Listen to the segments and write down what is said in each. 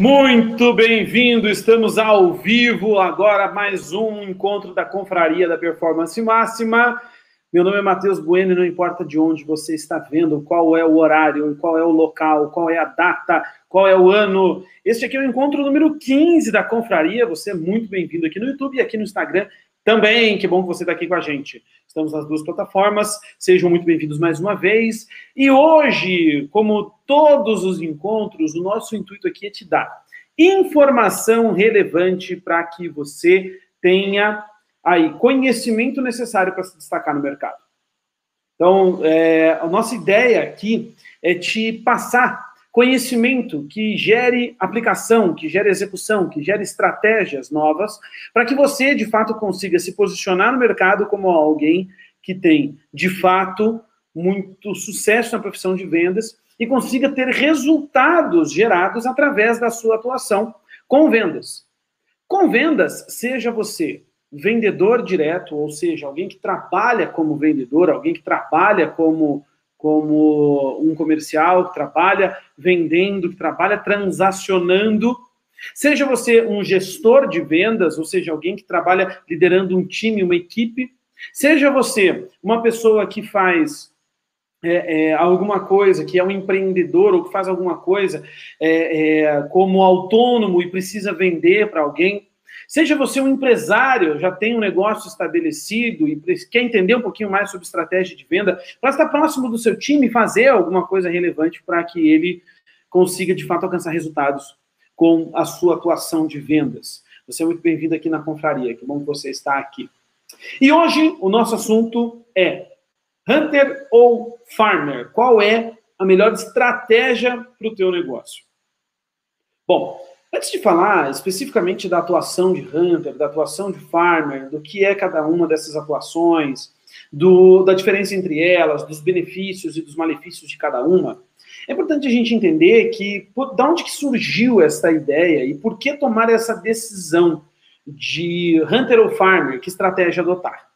Muito bem-vindo, estamos ao vivo agora mais um encontro da Confraria da Performance Máxima. Meu nome é Matheus Bueno e não importa de onde você está vendo, qual é o horário, qual é o local, qual é a data, qual é o ano. Este aqui é o encontro número 15 da Confraria. Você é muito bem-vindo aqui no YouTube e aqui no Instagram também. Que bom que você está aqui com a gente. Estamos nas duas plataformas. Sejam muito bem-vindos mais uma vez. E hoje, como todos os encontros, o nosso intuito aqui é te dar informação relevante para que você tenha aí conhecimento necessário para se destacar no mercado. Então, é, a nossa ideia aqui é te passar conhecimento que gere aplicação, que gere execução, que gere estratégias novas, para que você, de fato, consiga se posicionar no mercado como alguém que tem, de fato, muito sucesso na profissão de vendas e consiga ter resultados gerados através da sua atuação com vendas. Com vendas, seja você vendedor direto, ou seja, alguém que trabalha como vendedor, alguém que trabalha como como um comercial que trabalha vendendo, que trabalha transacionando. Seja você um gestor de vendas, ou seja, alguém que trabalha liderando um time, uma equipe. Seja você uma pessoa que faz é, é, alguma coisa, que é um empreendedor ou que faz alguma coisa é, é como autônomo e precisa vender para alguém. Seja você um empresário, já tem um negócio estabelecido e quer entender um pouquinho mais sobre estratégia de venda, para estar próximo do seu time e fazer alguma coisa relevante para que ele consiga, de fato, alcançar resultados com a sua atuação de vendas. Você é muito bem-vindo aqui na Confraria, que bom que você está aqui. E hoje o nosso assunto é Hunter ou Farmer? Qual é a melhor estratégia para o teu negócio? Bom, Antes de falar especificamente da atuação de Hunter, da atuação de Farmer, do que é cada uma dessas atuações, do, da diferença entre elas, dos benefícios e dos malefícios de cada uma, é importante a gente entender que por, de onde que surgiu essa ideia e por que tomar essa decisão de Hunter ou Farmer, que estratégia adotar.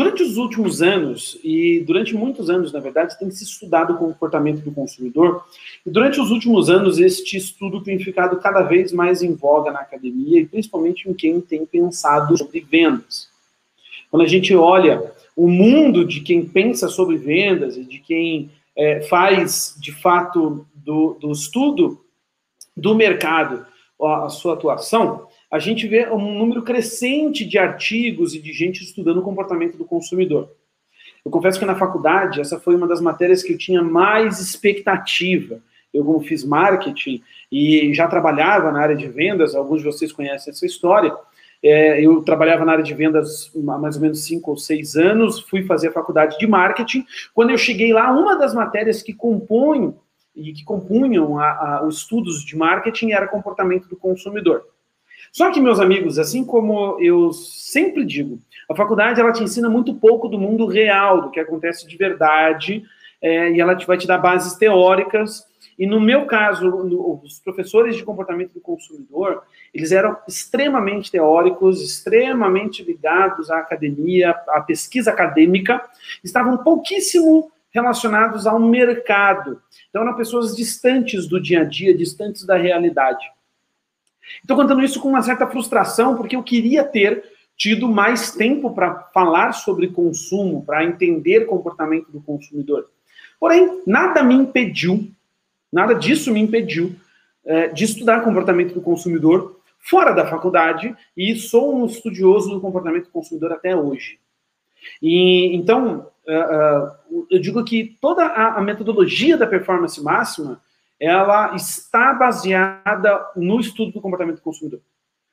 Durante os últimos anos, e durante muitos anos, na verdade, tem se estudado o comportamento do consumidor, e durante os últimos anos, este estudo tem ficado cada vez mais em voga na academia, e principalmente em quem tem pensado sobre vendas. Quando a gente olha o mundo de quem pensa sobre vendas e de quem é, faz, de fato, do, do estudo do mercado a sua atuação, a gente vê um número crescente de artigos e de gente estudando o comportamento do consumidor. Eu confesso que na faculdade, essa foi uma das matérias que eu tinha mais expectativa. Eu, como fiz marketing e já trabalhava na área de vendas, alguns de vocês conhecem essa história. É, eu trabalhava na área de vendas há mais ou menos cinco ou seis anos, fui fazer a faculdade de marketing. Quando eu cheguei lá, uma das matérias que compõem e que compunham a, a, os estudos de marketing era comportamento do consumidor. Só que, meus amigos, assim como eu sempre digo, a faculdade ela te ensina muito pouco do mundo real, do que acontece de verdade, é, e ela te, vai te dar bases teóricas. E no meu caso, no, os professores de comportamento do consumidor, eles eram extremamente teóricos, extremamente ligados à academia, à pesquisa acadêmica, estavam pouquíssimo relacionados ao mercado. Então, eram pessoas distantes do dia a dia, distantes da realidade. Estou contando isso com uma certa frustração, porque eu queria ter tido mais tempo para falar sobre consumo, para entender comportamento do consumidor. Porém, nada me impediu, nada disso me impediu é, de estudar comportamento do consumidor fora da faculdade e sou um estudioso do comportamento do consumidor até hoje. E então, uh, uh, eu digo que toda a, a metodologia da performance máxima ela está baseada no estudo do comportamento do consumidor,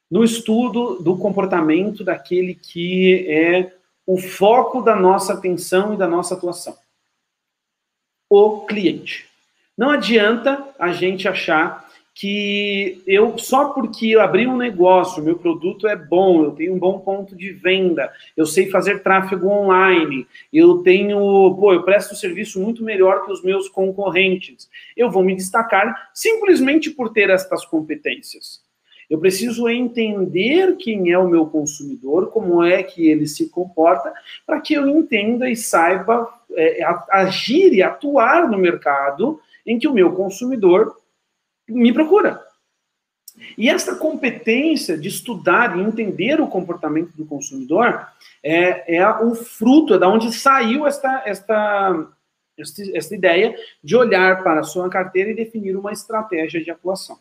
no estudo do comportamento daquele que é o foco da nossa atenção e da nossa atuação. O cliente. Não adianta a gente achar que eu só porque eu abri um negócio, meu produto é bom, eu tenho um bom ponto de venda, eu sei fazer tráfego online, eu tenho, pô, eu presto serviço muito melhor que os meus concorrentes. Eu vou me destacar simplesmente por ter estas competências. Eu preciso entender quem é o meu consumidor, como é que ele se comporta, para que eu entenda e saiba é, agir e atuar no mercado em que o meu consumidor me procura. E esta competência de estudar e entender o comportamento do consumidor é, é o fruto, é da onde saiu esta, esta, esta, esta ideia de olhar para a sua carteira e definir uma estratégia de atuação.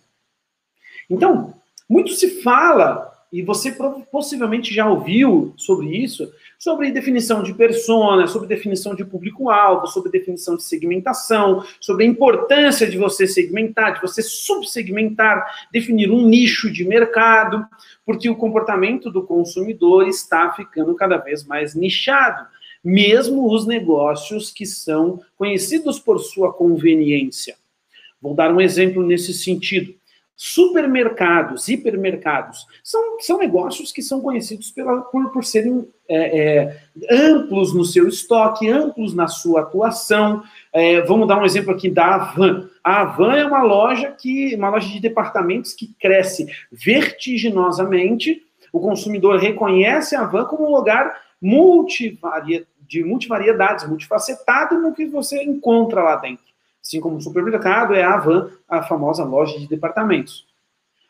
Então, muito se fala, e você possivelmente já ouviu sobre isso, sobre definição de persona, sobre definição de público-alvo, sobre definição de segmentação, sobre a importância de você segmentar, de você subsegmentar, definir um nicho de mercado, porque o comportamento do consumidor está ficando cada vez mais nichado, mesmo os negócios que são conhecidos por sua conveniência. Vou dar um exemplo nesse sentido. Supermercados, hipermercados, são, são negócios que são conhecidos pela, por, por serem é, é, amplos no seu estoque, amplos na sua atuação. É, vamos dar um exemplo aqui da Avan. A Avan é uma loja que, uma loja de departamentos que cresce vertiginosamente. O consumidor reconhece a Avan como um lugar multivaria, de multivariedades, multifacetado no que você encontra lá dentro. Assim como o supermercado é a Avan, a famosa loja de departamentos.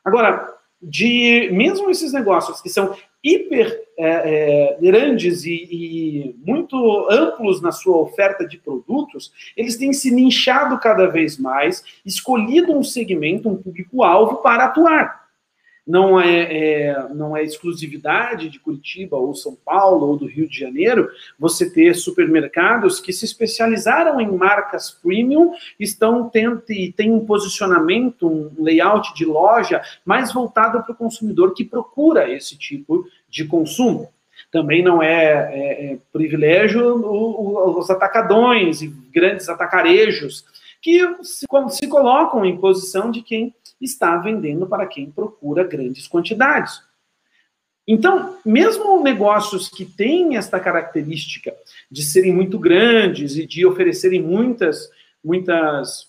Agora, de mesmo esses negócios que são hiper é, é, grandes e, e, muito amplos na sua oferta de produtos, eles têm se nichado cada vez mais, escolhido um segmento, um público-alvo para atuar não é, é, não é exclusividade de Curitiba ou São Paulo ou do Rio de Janeiro, você ter supermercados que se especializaram em marcas premium, estão tendo e tem um posicionamento, um layout de loja mais voltado para o consumidor que procura esse tipo de consumo. Também não é, é, é privilégio o, o, os atacadões e grandes atacarejos que se, se colocam em posição de quem está vendendo para quem procura grandes quantidades. Então, mesmo negócios que têm esta característica de serem muito grandes e de oferecerem muitas, muitas,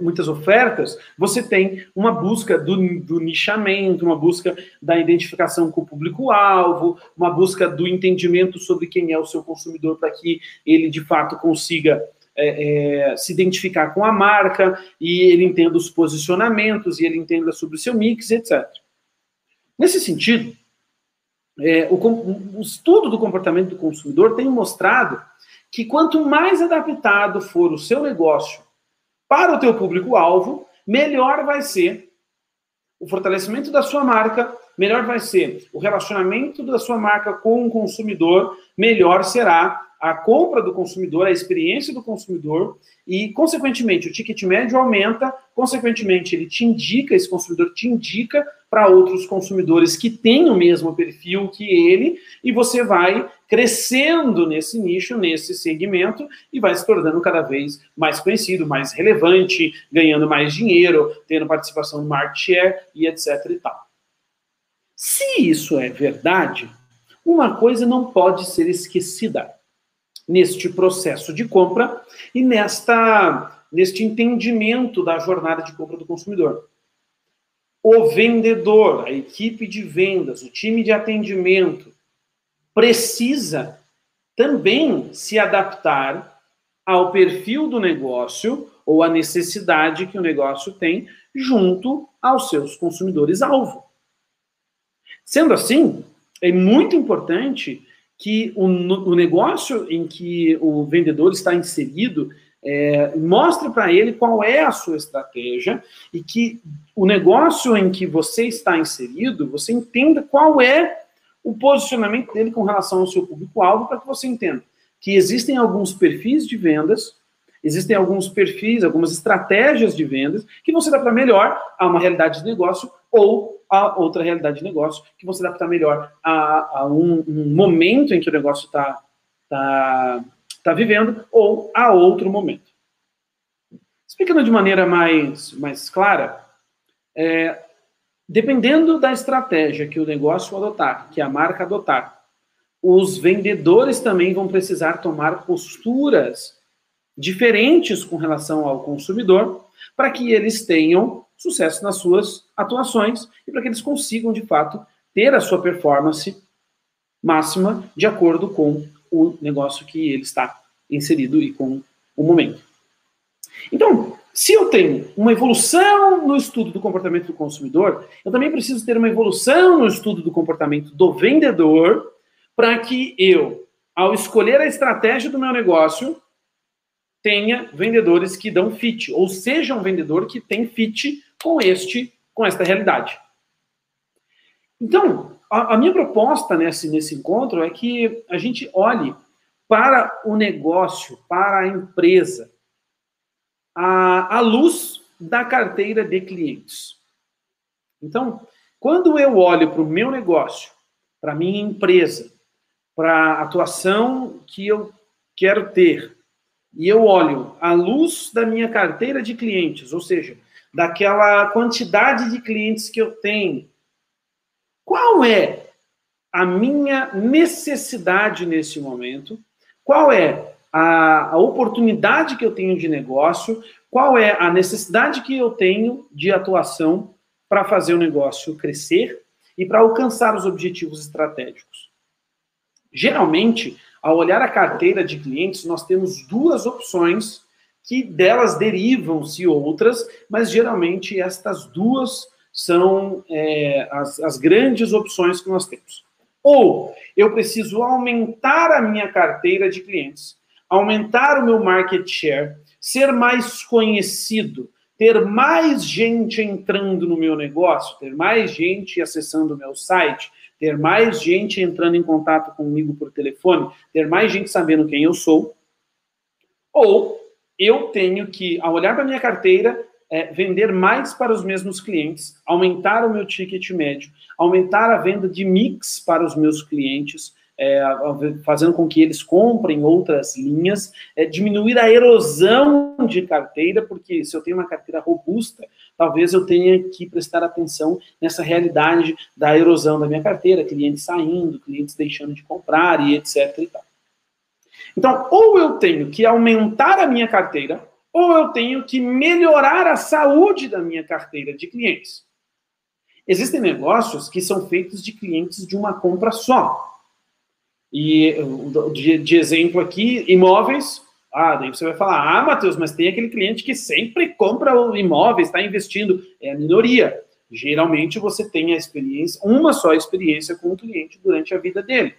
muitas ofertas, você tem uma busca do, do nichamento, uma busca da identificação com o público-alvo, uma busca do entendimento sobre quem é o seu consumidor para que ele de fato consiga é, é, se identificar com a marca e ele entenda os posicionamentos e ele entenda sobre o seu mix, etc. Nesse sentido, é, o, o estudo do comportamento do consumidor tem mostrado que quanto mais adaptado for o seu negócio para o teu público-alvo, melhor vai ser o fortalecimento da sua marca, melhor vai ser o relacionamento da sua marca com o consumidor, melhor será a compra do consumidor, a experiência do consumidor e, consequentemente, o ticket médio aumenta, consequentemente, ele te indica, esse consumidor te indica para outros consumidores que têm o mesmo perfil que ele e você vai crescendo nesse nicho, nesse segmento e vai se tornando cada vez mais conhecido, mais relevante, ganhando mais dinheiro, tendo participação no market share e etc e tal. Se isso é verdade, uma coisa não pode ser esquecida neste processo de compra e nesta, neste entendimento da jornada de compra do consumidor. O vendedor, a equipe de vendas, o time de atendimento precisa também se adaptar ao perfil do negócio ou à necessidade que o negócio tem junto aos seus consumidores-alvo. Sendo assim, é muito importante que o, o negócio em que o vendedor está inserido é, mostre para ele qual é a sua estratégia e que o negócio em que você está inserido, você entenda qual é o posicionamento dele com relação ao seu público-alvo, para que você entenda que existem alguns perfis de vendas, existem alguns perfis, algumas estratégias de vendas que vão se adaptar melhor a uma realidade de negócio ou a outra realidade de negócio, que você adaptar melhor a, a um, um, momento em que o negócio está tá, tá vivendo ou a outro momento. Explicando de maneira mais, mais clara, é, dependendo da estratégia que o negócio adotar, que a marca adotar, os vendedores também vão precisar tomar posturas diferentes com relação ao consumidor, para que eles tenham sucesso nas suas atuações e para que eles consigam, de fato, ter a sua performance máxima de acordo com o negócio que ele está inserido e com o momento. Então, se eu tenho uma evolução no estudo do comportamento do consumidor, eu também preciso ter uma evolução no estudo do comportamento do vendedor para que eu, ao escolher a estratégia do meu negócio, tenha vendedores que dão fit, ou seja, um vendedor que tem fit com este, com esta realidade. Então, a, a minha proposta nesse, nesse encontro é que a gente olhe para o negócio, para a empresa, à, à luz da carteira de clientes. Então, quando eu olho para o meu negócio, para a minha empresa, para a atuação que eu quero ter, e eu olho à luz da minha carteira de clientes, ou seja, daquela quantidade de clientes que eu tenho, qual é a minha necessidade nesse momento? Qual é a, a oportunidade que eu tenho de negócio? Qual é a necessidade que eu tenho de atuação para fazer o negócio crescer e para alcançar os objetivos estratégicos? Geralmente, ao olhar a carteira de clientes, nós temos duas opções que delas derivam-se outras, mas geralmente estas duas são é, as, as grandes opções que nós temos. Ou eu preciso aumentar a minha carteira de clientes, aumentar o meu market share, ser mais conhecido, ter mais gente entrando no meu negócio, ter mais gente acessando o meu site, ter mais gente entrando em contato comigo por telefone, ter mais gente sabendo quem eu sou. Ou eu tenho que, ao olhar para minha carteira, é, vender mais para os mesmos clientes, aumentar o meu ticket médio, aumentar a venda de mix para os meus clientes, é, fazendo com que eles comprem outras linhas, é, diminuir a erosão de carteira, porque se eu tenho uma carteira robusta, talvez eu tenha que prestar atenção nessa realidade da erosão da minha carteira, clientes saindo, clientes deixando de comprar e etc. E então, ou eu tenho que aumentar a minha carteira, ou eu tenho que melhorar a saúde da minha carteira de clientes. Existem negócios que são feitos de clientes de uma compra só. E de, de exemplo aqui, imóveis. Ah, daí você vai falar, ah, Matheus, mas tem aquele cliente que sempre compra imóveis, está investindo. É a minoria. Geralmente você tem a experiência, uma só experiência com o cliente durante a vida dele.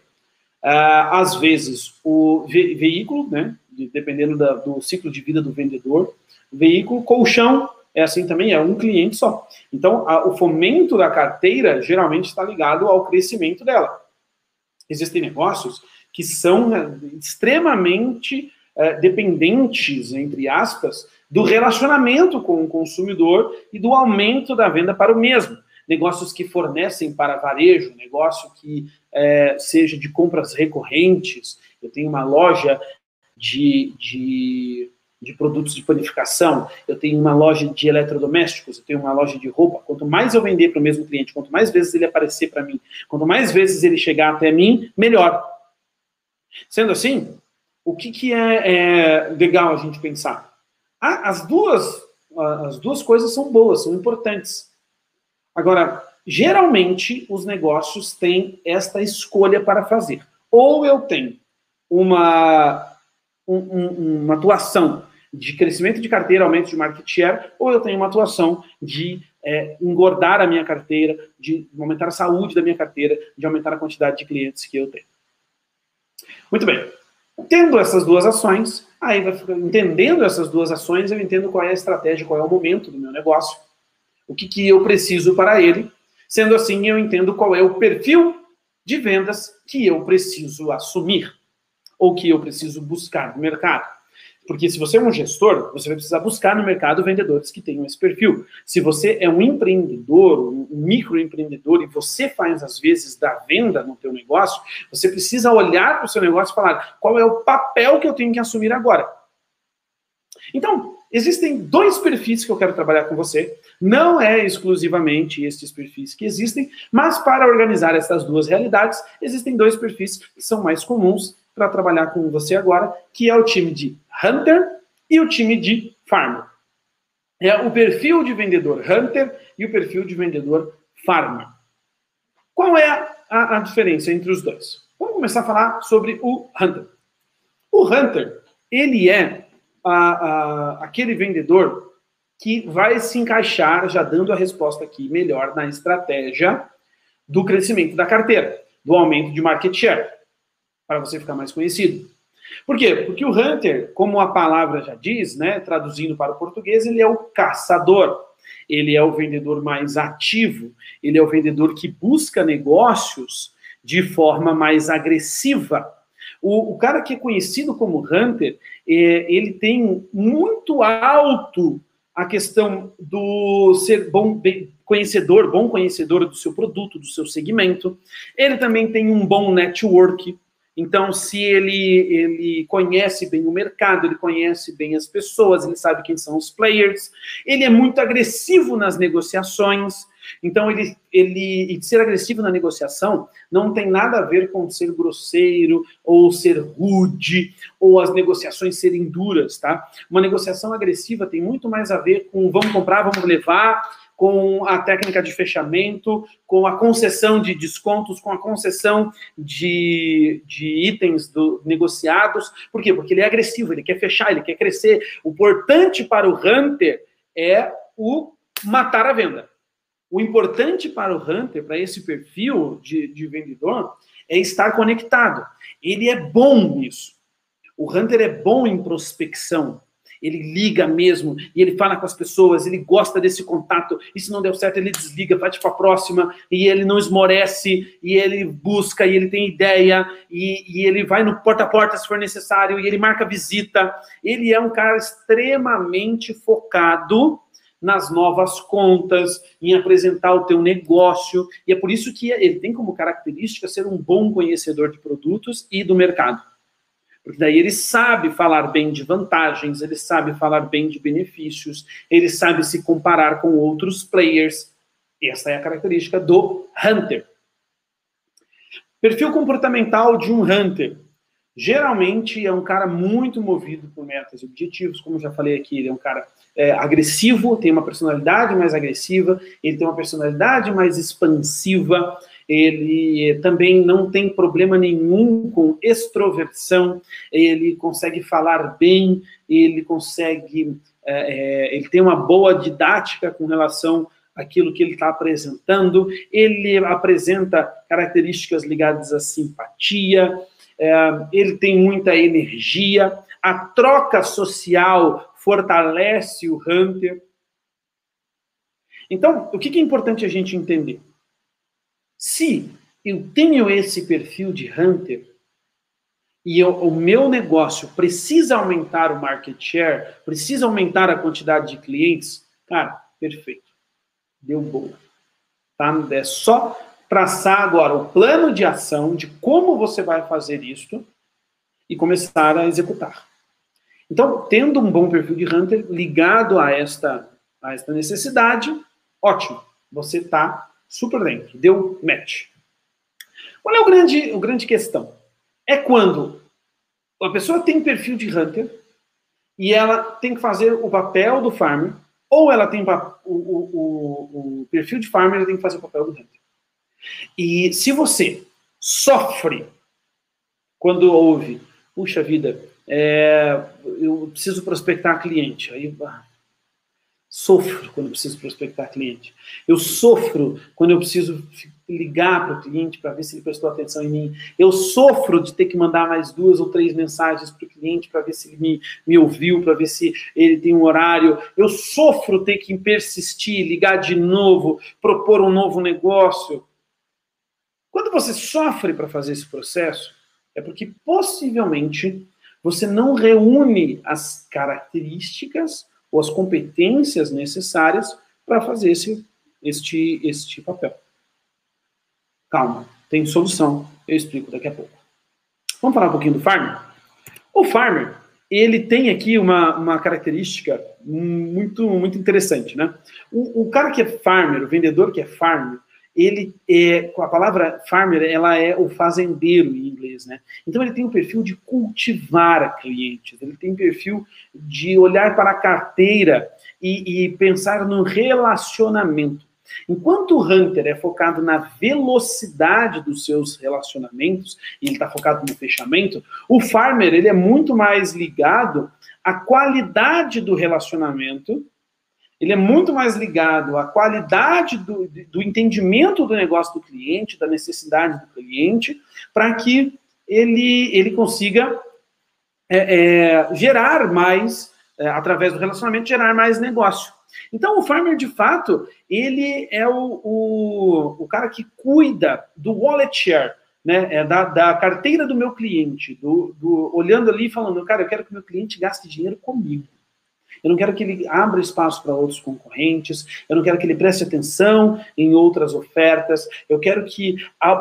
Ah, às vezes, o ve veículo, né, dependendo da, do ciclo de vida do vendedor. Veículo, colchão, é assim também, é um cliente só. Então, a, o fomento da carteira geralmente está ligado ao crescimento dela. Existem negócios que são né, extremamente é, dependentes, entre aspas, do relacionamento com o consumidor e do aumento da venda para o mesmo. Negócios que fornecem para varejo, negócio que é, seja de compras recorrentes. Eu tenho uma loja de, de, de produtos de panificação, eu tenho uma loja de eletrodomésticos, eu tenho uma loja de roupa. Quanto mais eu vender para o mesmo cliente, quanto mais vezes ele aparecer para mim, quanto mais vezes ele chegar até mim, melhor. Sendo assim, o que, que é, é legal a gente pensar? as duas as duas coisas são boas, são importantes. Agora, geralmente os negócios têm esta escolha para fazer. Ou eu tenho uma um, um, uma atuação de crescimento de carteira, aumento de market share, ou eu tenho uma atuação de é, engordar a minha carteira, de aumentar a saúde da minha carteira, de aumentar a quantidade de clientes que eu tenho. Muito bem. Tendo essas duas ações, aí entendendo essas duas ações, eu entendo qual é a estratégia, qual é o momento do meu negócio, o que, que eu preciso para ele. Sendo assim, eu entendo qual é o perfil de vendas que eu preciso assumir ou que eu preciso buscar no mercado. Porque se você é um gestor, você vai precisar buscar no mercado vendedores que tenham esse perfil. Se você é um empreendedor, um microempreendedor, e você faz, às vezes, da venda no teu negócio, você precisa olhar para o seu negócio e falar qual é o papel que eu tenho que assumir agora. Então, existem dois perfis que eu quero trabalhar com você. Não é exclusivamente estes perfis que existem, mas para organizar essas duas realidades, existem dois perfis que são mais comuns para trabalhar com você agora, que é o time de Hunter e o time de Farmer. É o perfil de vendedor Hunter e o perfil de vendedor Farmer. Qual é a, a diferença entre os dois? Vamos começar a falar sobre o Hunter. O Hunter, ele é a, a, aquele vendedor que vai se encaixar, já dando a resposta aqui melhor, na estratégia do crescimento da carteira, do aumento de market share, para você ficar mais conhecido. Por quê? Porque o hunter, como a palavra já diz, né, traduzindo para o português, ele é o caçador. Ele é o vendedor mais ativo, ele é o vendedor que busca negócios de forma mais agressiva. O, o cara que é conhecido como hunter, ele tem muito alto a questão do ser bom conhecedor, bom conhecedor do seu produto, do seu segmento. Ele também tem um bom network, então, se ele, ele conhece bem o mercado, ele conhece bem as pessoas, ele sabe quem são os players, ele é muito agressivo nas negociações. Então, ele, ele e ser agressivo na negociação não tem nada a ver com ser grosseiro ou ser rude ou as negociações serem duras, tá? Uma negociação agressiva tem muito mais a ver com vamos comprar, vamos levar, com a técnica de fechamento, com a concessão de descontos, com a concessão de, de itens do, negociados. Por quê? Porque ele é agressivo, ele quer fechar, ele quer crescer. O importante para o Hunter é o matar a venda. O importante para o Hunter, para esse perfil de, de vendedor, é estar conectado. Ele é bom nisso. O Hunter é bom em prospecção ele liga mesmo e ele fala com as pessoas, ele gosta desse contato. E se não deu certo, ele desliga, vai para a próxima e ele não esmorece e ele busca e ele tem ideia e, e ele vai no porta a porta se for necessário e ele marca visita. Ele é um cara extremamente focado nas novas contas, em apresentar o teu negócio, e é por isso que ele tem como característica ser um bom conhecedor de produtos e do mercado. Porque daí ele sabe falar bem de vantagens, ele sabe falar bem de benefícios, ele sabe se comparar com outros players. Essa é a característica do Hunter. Perfil comportamental de um Hunter. Geralmente é um cara muito movido por metas e objetivos, como já falei aqui, ele é um cara é, agressivo, tem uma personalidade mais agressiva, ele tem uma personalidade mais expansiva, ele também não tem problema nenhum com extroversão, ele consegue falar bem, ele consegue, é, é, ele tem uma boa didática com relação àquilo que ele está apresentando, ele apresenta características ligadas à simpatia, ele tem muita energia, a troca social fortalece o Hunter. Então, o que é importante a gente entender? Se eu tenho esse perfil de hunter e eu, o meu negócio precisa aumentar o market share, precisa aumentar a quantidade de clientes, cara, perfeito. Deu boa. Tá? É só traçar agora o plano de ação de como você vai fazer isso e começar a executar. Então, tendo um bom perfil de hunter ligado a esta, a esta necessidade, ótimo. Você está super dentro, deu match. Qual é o grande, o grande questão? É quando a pessoa tem perfil de hunter e ela tem que fazer o papel do farmer, ou ela tem o, o, o, o perfil de farmer e tem que fazer o papel do hunter. E se você sofre quando ouve, puxa vida, é, eu preciso prospectar cliente, aí ah, sofro quando preciso prospectar cliente. Eu sofro quando eu preciso ligar para o cliente para ver se ele prestou atenção em mim. Eu sofro de ter que mandar mais duas ou três mensagens para o cliente para ver se ele me, me ouviu, para ver se ele tem um horário. Eu sofro ter que persistir, ligar de novo, propor um novo negócio. Quando você sofre para fazer esse processo, é porque possivelmente você não reúne as características ou as competências necessárias para fazer esse, este, este papel. Calma, tem solução. Eu explico daqui a pouco. Vamos falar um pouquinho do farmer? O farmer, ele tem aqui uma, uma característica muito, muito interessante, né? O, o cara que é farmer, o vendedor que é farmer, ele é, a palavra farmer, ela é o fazendeiro em inglês, né? Então ele tem o perfil de cultivar clientes, ele tem o perfil de olhar para a carteira e, e pensar no relacionamento. Enquanto o Hunter é focado na velocidade dos seus relacionamentos, e ele está focado no fechamento, o Farmer ele é muito mais ligado à qualidade do relacionamento, ele é muito mais ligado à qualidade do, do entendimento do negócio do cliente, da necessidade do cliente, para que ele, ele consiga é, é, gerar mais, é, através do relacionamento, gerar mais negócio. Então, o farmer, de fato, ele é o, o, o cara que cuida do wallet share, né, é da, da carteira do meu cliente, do, do, olhando ali e falando, cara, eu quero que meu cliente gaste dinheiro comigo. Eu não quero que ele abra espaço para outros concorrentes, eu não quero que ele preste atenção em outras ofertas, eu quero que,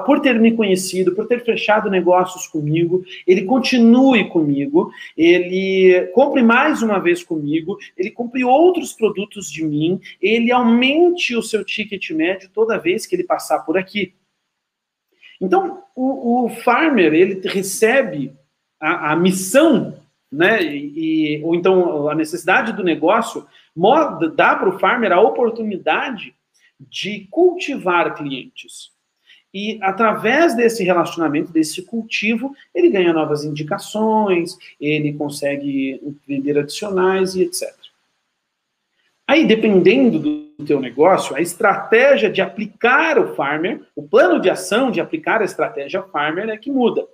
por ter me conhecido, por ter fechado negócios comigo, ele continue comigo, ele compre mais uma vez comigo, ele compre outros produtos de mim, ele aumente o seu ticket médio toda vez que ele passar por aqui. Então, o, o farmer, ele recebe a, a missão né? E, ou então a necessidade do negócio dá para o farmer a oportunidade de cultivar clientes. E através desse relacionamento, desse cultivo, ele ganha novas indicações, ele consegue vender adicionais e etc. Aí, dependendo do teu negócio, a estratégia de aplicar o farmer, o plano de ação de aplicar a estratégia farmer é que muda.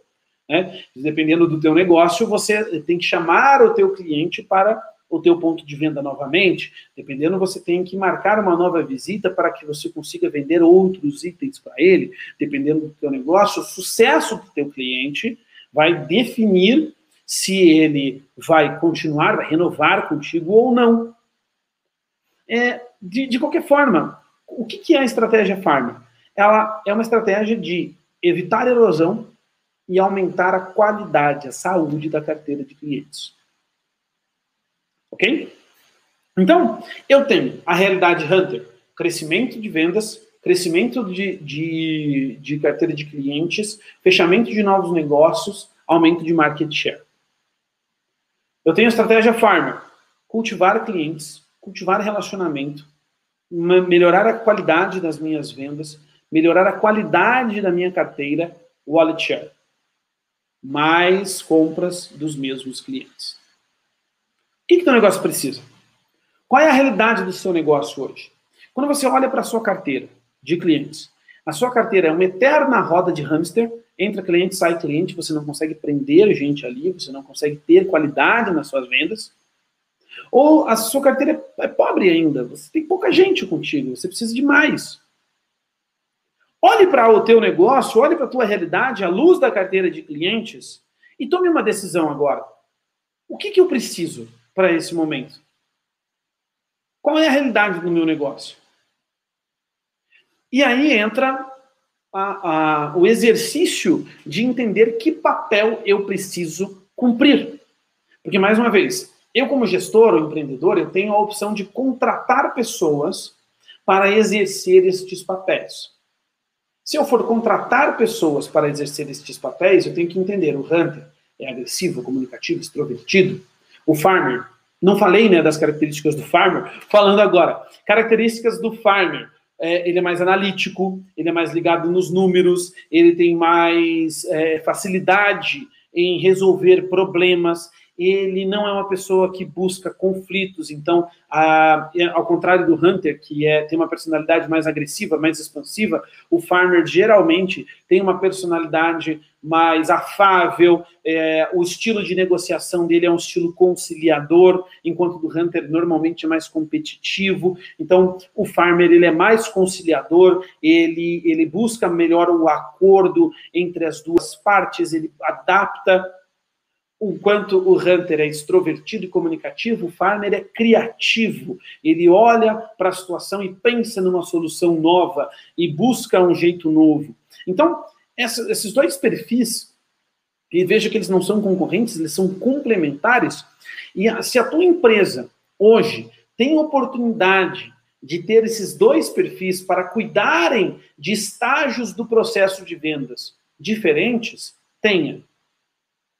Né? Dependendo do teu negócio, você tem que chamar o teu cliente para o teu ponto de venda novamente. Dependendo, você tem que marcar uma nova visita para que você consiga vender outros itens para ele. Dependendo do teu negócio, o sucesso do teu cliente vai definir se ele vai continuar, vai renovar contigo ou não. É, de, de qualquer forma, o que, que é a estratégia Farm? Ela é uma estratégia de evitar erosão, e aumentar a qualidade, a saúde da carteira de clientes. Ok? Então, eu tenho a realidade Hunter, crescimento de vendas, crescimento de, de, de carteira de clientes, fechamento de novos negócios, aumento de market share. Eu tenho a estratégia Farmer, cultivar clientes, cultivar relacionamento, melhorar a qualidade das minhas vendas, melhorar a qualidade da minha carteira, wallet share mais compras dos mesmos clientes. O que, que teu negócio precisa? Qual é a realidade do seu negócio hoje? Quando você olha para a sua carteira de clientes, a sua carteira é uma eterna roda de hamster, entra cliente, sai cliente, você não consegue prender gente ali, você não consegue ter qualidade nas suas vendas. Ou a sua carteira é pobre ainda, você tem pouca gente contigo, você precisa de mais. Olhe para o teu negócio, olhe para a tua realidade, à luz da carteira de clientes e tome uma decisão agora. O que, que eu preciso para esse momento? Qual é a realidade do meu negócio? E aí entra a, a, o exercício de entender que papel eu preciso cumprir. Porque, mais uma vez, eu como gestor ou empreendedor, eu tenho a opção de contratar pessoas para exercer estes papéis. Se eu for contratar pessoas para exercer estes papéis, eu tenho que entender: o Hunter é agressivo, comunicativo, extrovertido. O Farmer, não falei né, das características do Farmer, falando agora. Características do Farmer. É, ele é mais analítico, ele é mais ligado nos números, ele tem mais é, facilidade em resolver problemas, ele não é uma pessoa que busca conflitos. Então, a, ao contrário do Hunter, que é, tem uma personalidade mais agressiva, mais expansiva, o Farmer geralmente tem uma personalidade mais afável, é, o estilo de negociação dele é um estilo conciliador, enquanto do Hunter normalmente é mais competitivo. Então, o Farmer ele é mais conciliador, ele, ele busca melhor o acordo entre as duas partes, ele adapta Enquanto o Hunter é extrovertido e comunicativo, o Farmer é criativo. Ele olha para a situação e pensa numa solução nova e busca um jeito novo. Então, essa, esses dois perfis, e veja que eles não são concorrentes, eles são complementares. E se a tua empresa hoje tem oportunidade de ter esses dois perfis para cuidarem de estágios do processo de vendas diferentes, tenha.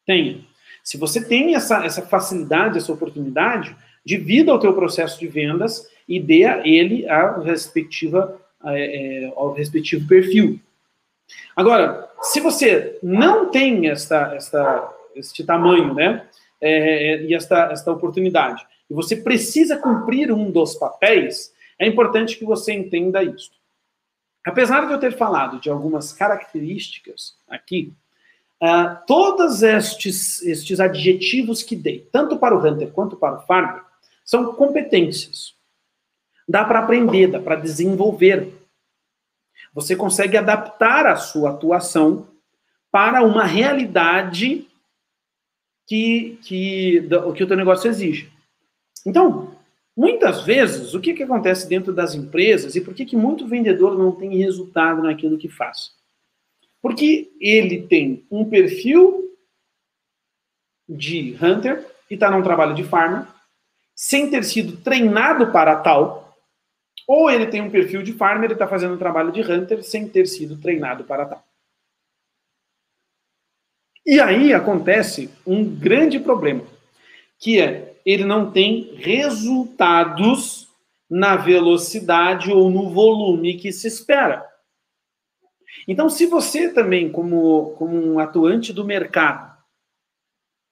Tenha. Se você tem essa, essa facilidade, essa oportunidade, divida o teu processo de vendas e dê a ele a respectiva é, é, ao respectivo perfil. Agora, se você não tem esta, esta, este tamanho, né, é, e esta, esta oportunidade, e você precisa cumprir um dos papéis, é importante que você entenda isso. Apesar de eu ter falado de algumas características aqui, uh, todos estes, estes adjetivos que dei, tanto para o Hunter quanto para o Farmer, são competências. Dá para aprender, dá para desenvolver. Você consegue adaptar a sua atuação para uma realidade que, que, que o teu negócio exige. Então, muitas vezes, o que, que acontece dentro das empresas e por que, que muito vendedor não tem resultado naquilo que faz? Porque ele tem um perfil de hunter e está num trabalho de farmer, sem ter sido treinado para tal, ou ele tem um perfil de farmer e está fazendo um trabalho de hunter sem ter sido treinado para tal. E aí acontece um grande problema, que é ele não tem resultados na velocidade ou no volume que se espera. Então, se você também, como, como um atuante do mercado,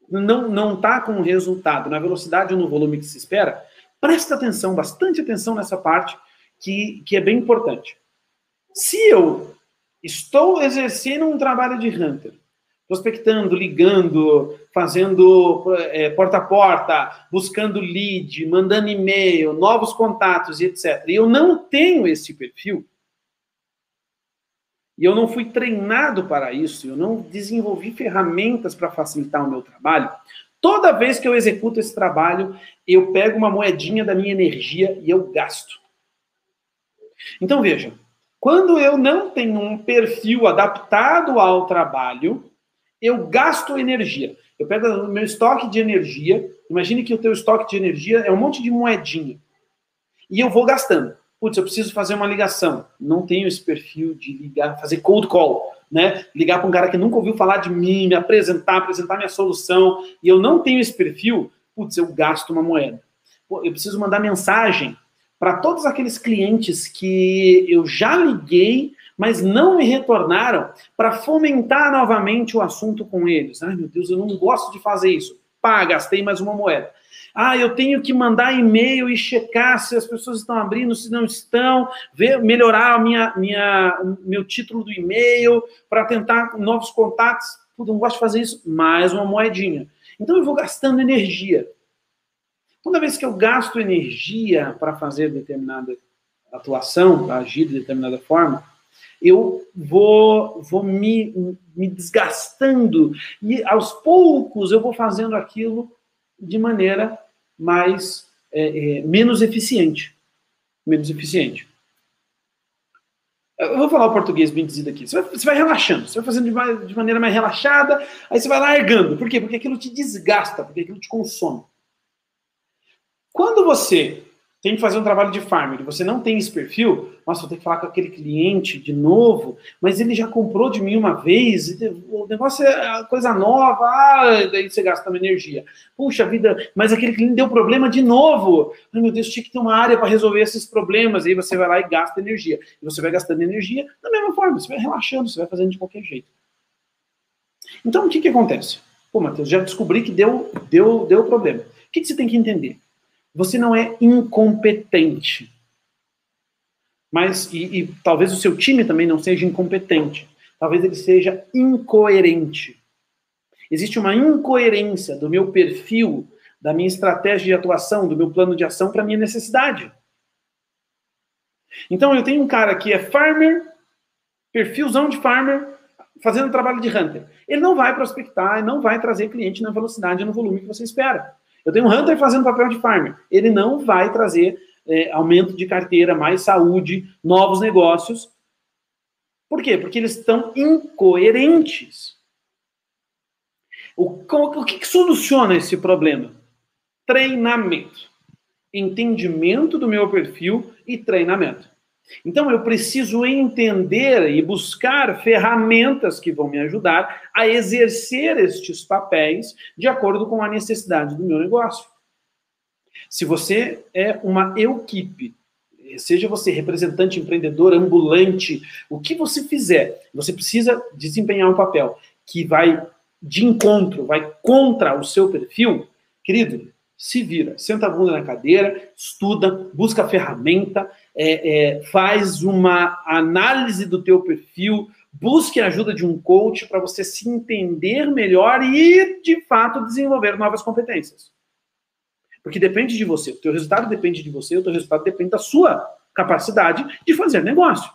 não está com resultado na velocidade ou no volume que se espera, presta atenção, bastante atenção nessa parte, que, que é bem importante. Se eu estou exercendo um trabalho de hunter prospectando, ligando, fazendo é, porta a porta, buscando lead, mandando e-mail, novos contatos e etc. E eu não tenho esse perfil, e eu não fui treinado para isso, eu não desenvolvi ferramentas para facilitar o meu trabalho. Toda vez que eu executo esse trabalho, eu pego uma moedinha da minha energia e eu gasto. Então veja, quando eu não tenho um perfil adaptado ao trabalho, eu gasto energia. Eu pego o meu estoque de energia, imagine que o teu estoque de energia é um monte de moedinha. E eu vou gastando. Putz, eu preciso fazer uma ligação. Não tenho esse perfil de ligar, fazer cold call, né? Ligar para um cara que nunca ouviu falar de mim, me apresentar, apresentar minha solução, e eu não tenho esse perfil, putz, eu gasto uma moeda. Eu preciso mandar mensagem para todos aqueles clientes que eu já liguei, mas não me retornaram para fomentar novamente o assunto com eles. Ai, meu Deus, eu não gosto de fazer isso. Pá, gastei mais uma moeda. Ah, eu tenho que mandar e-mail e checar se as pessoas estão abrindo, se não estão, ver, melhorar a minha, minha, meu título do e-mail para tentar novos contatos. Puta, não gosto de fazer isso. Mais uma moedinha. Então eu vou gastando energia. Toda vez que eu gasto energia para fazer determinada atuação, para agir de determinada forma, eu vou, vou me, me desgastando e aos poucos eu vou fazendo aquilo de maneira mais é, é, menos eficiente, menos eficiente. Eu vou falar o português bem dizido aqui. Você vai, você vai relaxando, você vai fazendo de, mais, de maneira mais relaxada, aí você vai largando. Por quê? Porque aquilo te desgasta, porque aquilo te consome. Quando você tem que fazer um trabalho de farmer, você não tem esse perfil, nossa, vou ter que falar com aquele cliente de novo, mas ele já comprou de mim uma vez, o negócio é coisa nova, ah, daí você gasta uma energia. Puxa vida, mas aquele cliente deu problema de novo. Ai meu Deus, tinha que ter uma área para resolver esses problemas. Aí você vai lá e gasta energia. E você vai gastando energia da mesma forma, você vai relaxando, você vai fazendo de qualquer jeito. Então, o que, que acontece? Pô, Matheus, já descobri que deu, deu, deu problema. O que, que você tem que entender? Você não é incompetente. Mas, e, e talvez o seu time também não seja incompetente. Talvez ele seja incoerente. Existe uma incoerência do meu perfil, da minha estratégia de atuação, do meu plano de ação para a minha necessidade. Então eu tenho um cara que é farmer, perfilzão de farmer, fazendo trabalho de hunter. Ele não vai prospectar, não vai trazer cliente na velocidade, no volume que você espera. Eu tenho um hunter fazendo papel de farmer. Ele não vai trazer é, aumento de carteira, mais saúde, novos negócios. Por quê? Porque eles estão incoerentes. O, o que, que soluciona esse problema? Treinamento. Entendimento do meu perfil e treinamento. Então eu preciso entender e buscar ferramentas que vão me ajudar a exercer estes papéis de acordo com a necessidade do meu negócio. Se você é uma equipe, seja você representante, empreendedor, ambulante, o que você fizer, você precisa desempenhar um papel que vai de encontro, vai contra o seu perfil, querido, se vira, senta a bunda na cadeira, estuda, busca ferramenta, é, é, faz uma análise do teu perfil, busque a ajuda de um coach para você se entender melhor e, de fato, desenvolver novas competências. Porque depende de você, o teu resultado depende de você, o teu resultado depende da sua capacidade de fazer negócio.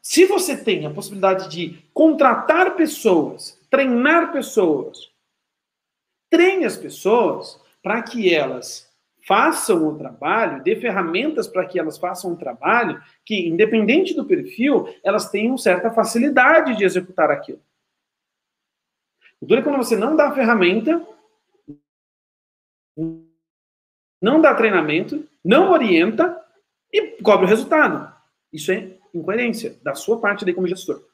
Se você tem a possibilidade de contratar pessoas, treinar pessoas, treine as pessoas para que elas façam o trabalho, dê ferramentas para que elas façam o trabalho, que, independente do perfil, elas tenham certa facilidade de executar aquilo. O duro é quando você não dá ferramenta, não dá treinamento, não orienta e cobra o resultado. Isso é incoerência da sua parte daí como gestor.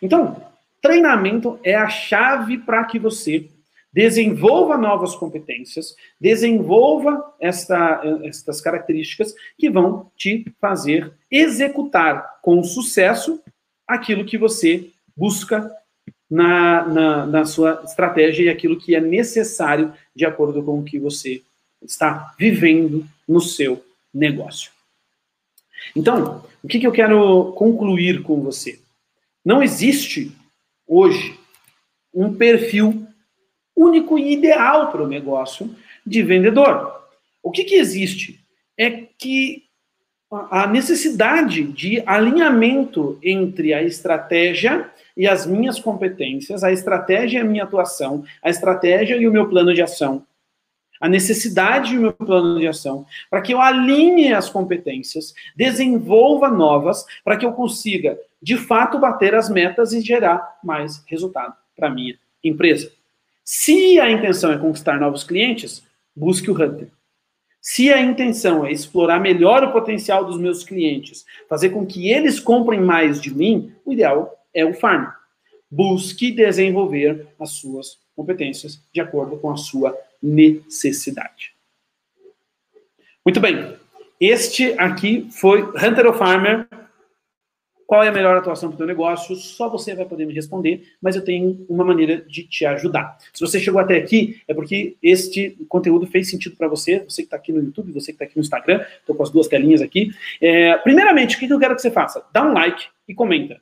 Então, treinamento é a chave para que você desenvolva novas competências, desenvolva esta, estas características que vão te fazer executar com sucesso aquilo que você busca na, na, na, sua estratégia e aquilo que é necessário de acordo com o que você está vivendo no seu negócio. Então, o que, que eu quero concluir com você? Não existe hoje um perfil único e ideal para o negócio de vendedor. O que, que existe? É que a necessidade de alinhamento entre a estratégia e as minhas competências, a estratégia e a minha atuação, a estratégia e o meu plano de ação, a necessidade e o meu plano de ação, para que eu alinhe as competências, desenvolva novas, para que eu consiga, de fato, bater as metas e gerar mais resultado para a minha empresa. Se a intenção é conquistar novos clientes, busque o Hunter. Se a intenção é explorar melhor o potencial dos meus clientes, fazer com que eles comprem mais de mim, o ideal é o Farm. Busque desenvolver as suas competências de acordo com a sua necessidade. Muito bem. Este aqui foi Hunter ou Farmer qual é a melhor atuação para o teu negócio? Só você vai poder me responder, mas eu tenho uma maneira de te ajudar. Se você chegou até aqui, é porque este conteúdo fez sentido para você, você que está aqui no YouTube, você que está aqui no Instagram, estou com as duas telinhas aqui. É, primeiramente, o que eu quero que você faça? Dá um like e comenta.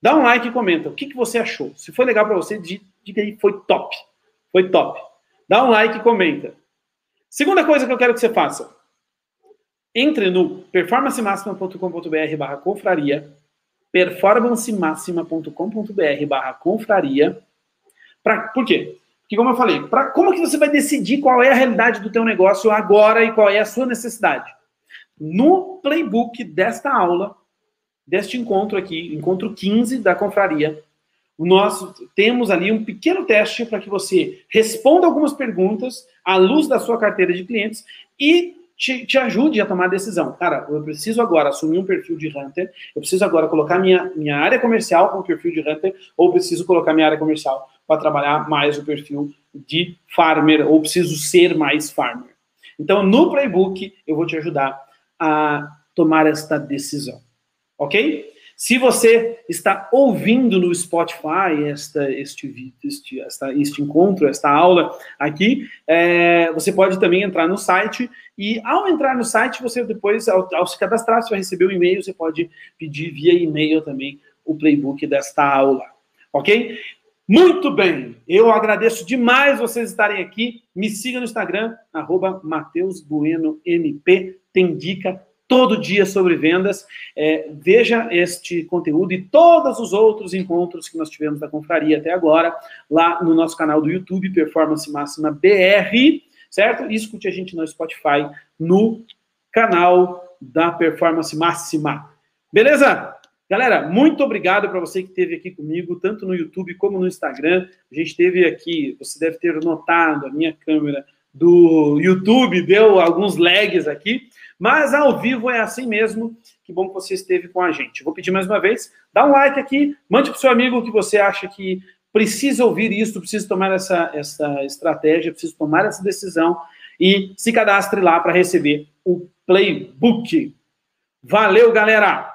Dá um like e comenta. O que, que você achou? Se foi legal para você, diga aí, foi top. Foi top. Dá um like e comenta. Segunda coisa que eu quero que você faça. Entre no performancemaxima.com.br barra confraria performancemaxima.com.br barra confraria. Pra, por quê? Porque, como eu falei, pra, como que você vai decidir qual é a realidade do teu negócio agora e qual é a sua necessidade? No playbook desta aula, deste encontro aqui, encontro 15 da confraria, nós temos ali um pequeno teste para que você responda algumas perguntas à luz da sua carteira de clientes e te, te ajude a tomar a decisão. Cara, eu preciso agora assumir um perfil de Hunter, eu preciso agora colocar minha, minha área comercial com o perfil de Hunter, ou preciso colocar minha área comercial para trabalhar mais o perfil de Farmer, ou preciso ser mais Farmer. Então, no playbook, eu vou te ajudar a tomar esta decisão. Ok? Se você está ouvindo no Spotify esta, este, este, esta, este encontro, esta aula aqui, é, você pode também entrar no site e ao entrar no site, você depois, ao, ao se cadastrar, você vai receber o um e-mail, você pode pedir via e-mail também o playbook desta aula, ok? Muito bem, eu agradeço demais vocês estarem aqui. Me siga no Instagram, arroba MP, tem dica todo dia sobre vendas. É, veja este conteúdo e todos os outros encontros que nós tivemos da confraria até agora, lá no nosso canal do YouTube, Performance Máxima BR, certo? E escute a gente no Spotify, no canal da Performance Máxima. Beleza? Galera, muito obrigado para você que esteve aqui comigo, tanto no YouTube como no Instagram. A gente teve aqui, você deve ter notado, a minha câmera do YouTube deu alguns lags aqui, mas ao vivo é assim mesmo. Que bom que você esteve com a gente. Vou pedir mais uma vez, dá um like aqui, mande para o seu amigo que você acha que precisa ouvir isso, precisa tomar essa, essa estratégia, precisa tomar essa decisão e se cadastre lá para receber o playbook. Valeu, galera!